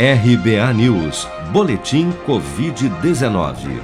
RBA News, Boletim Covid-19.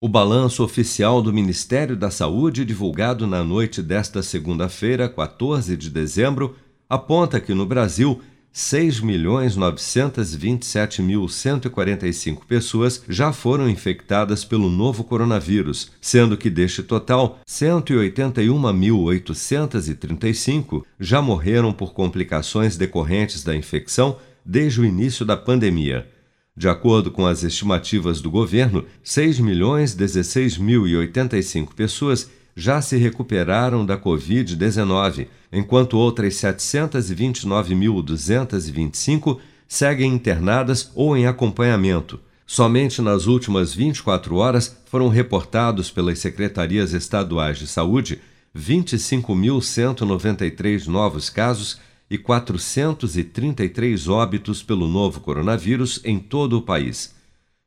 O balanço oficial do Ministério da Saúde, divulgado na noite desta segunda-feira, 14 de dezembro, aponta que no Brasil 6.927.145 pessoas já foram infectadas pelo novo coronavírus, sendo que deste total, 181.835 já morreram por complicações decorrentes da infecção desde o início da pandemia. De acordo com as estimativas do governo, 6.016.085 pessoas já se recuperaram da Covid-19, enquanto outras 729.225 seguem internadas ou em acompanhamento. Somente nas últimas 24 horas foram reportados pelas secretarias estaduais de saúde 25.193 novos casos e 433 óbitos pelo novo coronavírus em todo o país.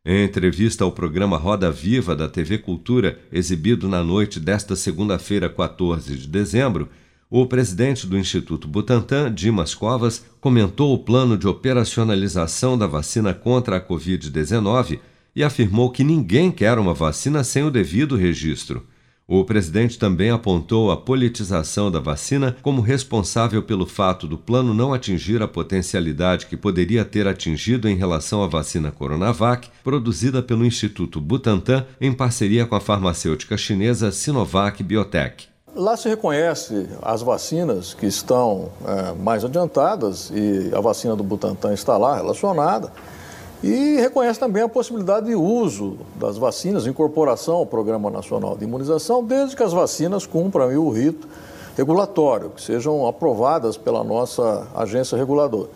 Em entrevista ao programa Roda Viva da TV Cultura, exibido na noite desta segunda-feira, 14 de dezembro, o presidente do Instituto Butantan, Dimas Covas, comentou o plano de operacionalização da vacina contra a Covid-19 e afirmou que ninguém quer uma vacina sem o devido registro. O presidente também apontou a politização da vacina como responsável pelo fato do plano não atingir a potencialidade que poderia ter atingido em relação à vacina Coronavac, produzida pelo Instituto Butantan em parceria com a farmacêutica chinesa Sinovac Biotech. Lá se reconhece as vacinas que estão é, mais adiantadas e a vacina do Butantan está lá relacionada e reconhece também a possibilidade de uso das vacinas, incorporação ao Programa Nacional de Imunização, desde que as vacinas cumpram o rito regulatório, que sejam aprovadas pela nossa agência reguladora.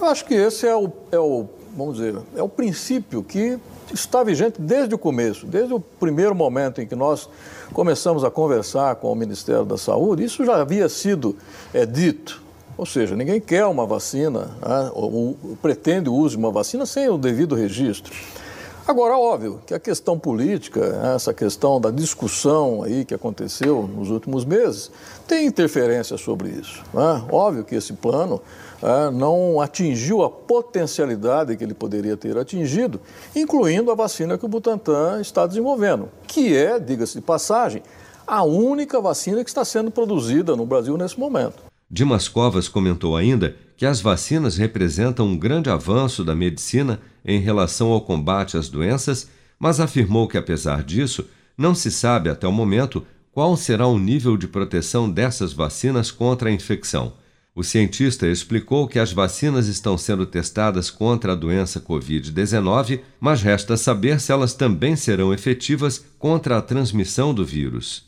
Eu acho que esse é o, é o, vamos dizer, é o princípio que está vigente desde o começo, desde o primeiro momento em que nós começamos a conversar com o Ministério da Saúde, isso já havia sido é, dito ou seja, ninguém quer uma vacina, né, ou, ou pretende o uso de uma vacina sem o devido registro. Agora, óbvio que a questão política, né, essa questão da discussão aí que aconteceu nos últimos meses, tem interferência sobre isso. Né? Óbvio que esse plano né, não atingiu a potencialidade que ele poderia ter atingido, incluindo a vacina que o Butantan está desenvolvendo, que é, diga-se de passagem, a única vacina que está sendo produzida no Brasil nesse momento. Dimas Covas comentou ainda que as vacinas representam um grande avanço da medicina em relação ao combate às doenças, mas afirmou que, apesar disso, não se sabe até o momento qual será o nível de proteção dessas vacinas contra a infecção. O cientista explicou que as vacinas estão sendo testadas contra a doença Covid-19, mas resta saber se elas também serão efetivas contra a transmissão do vírus.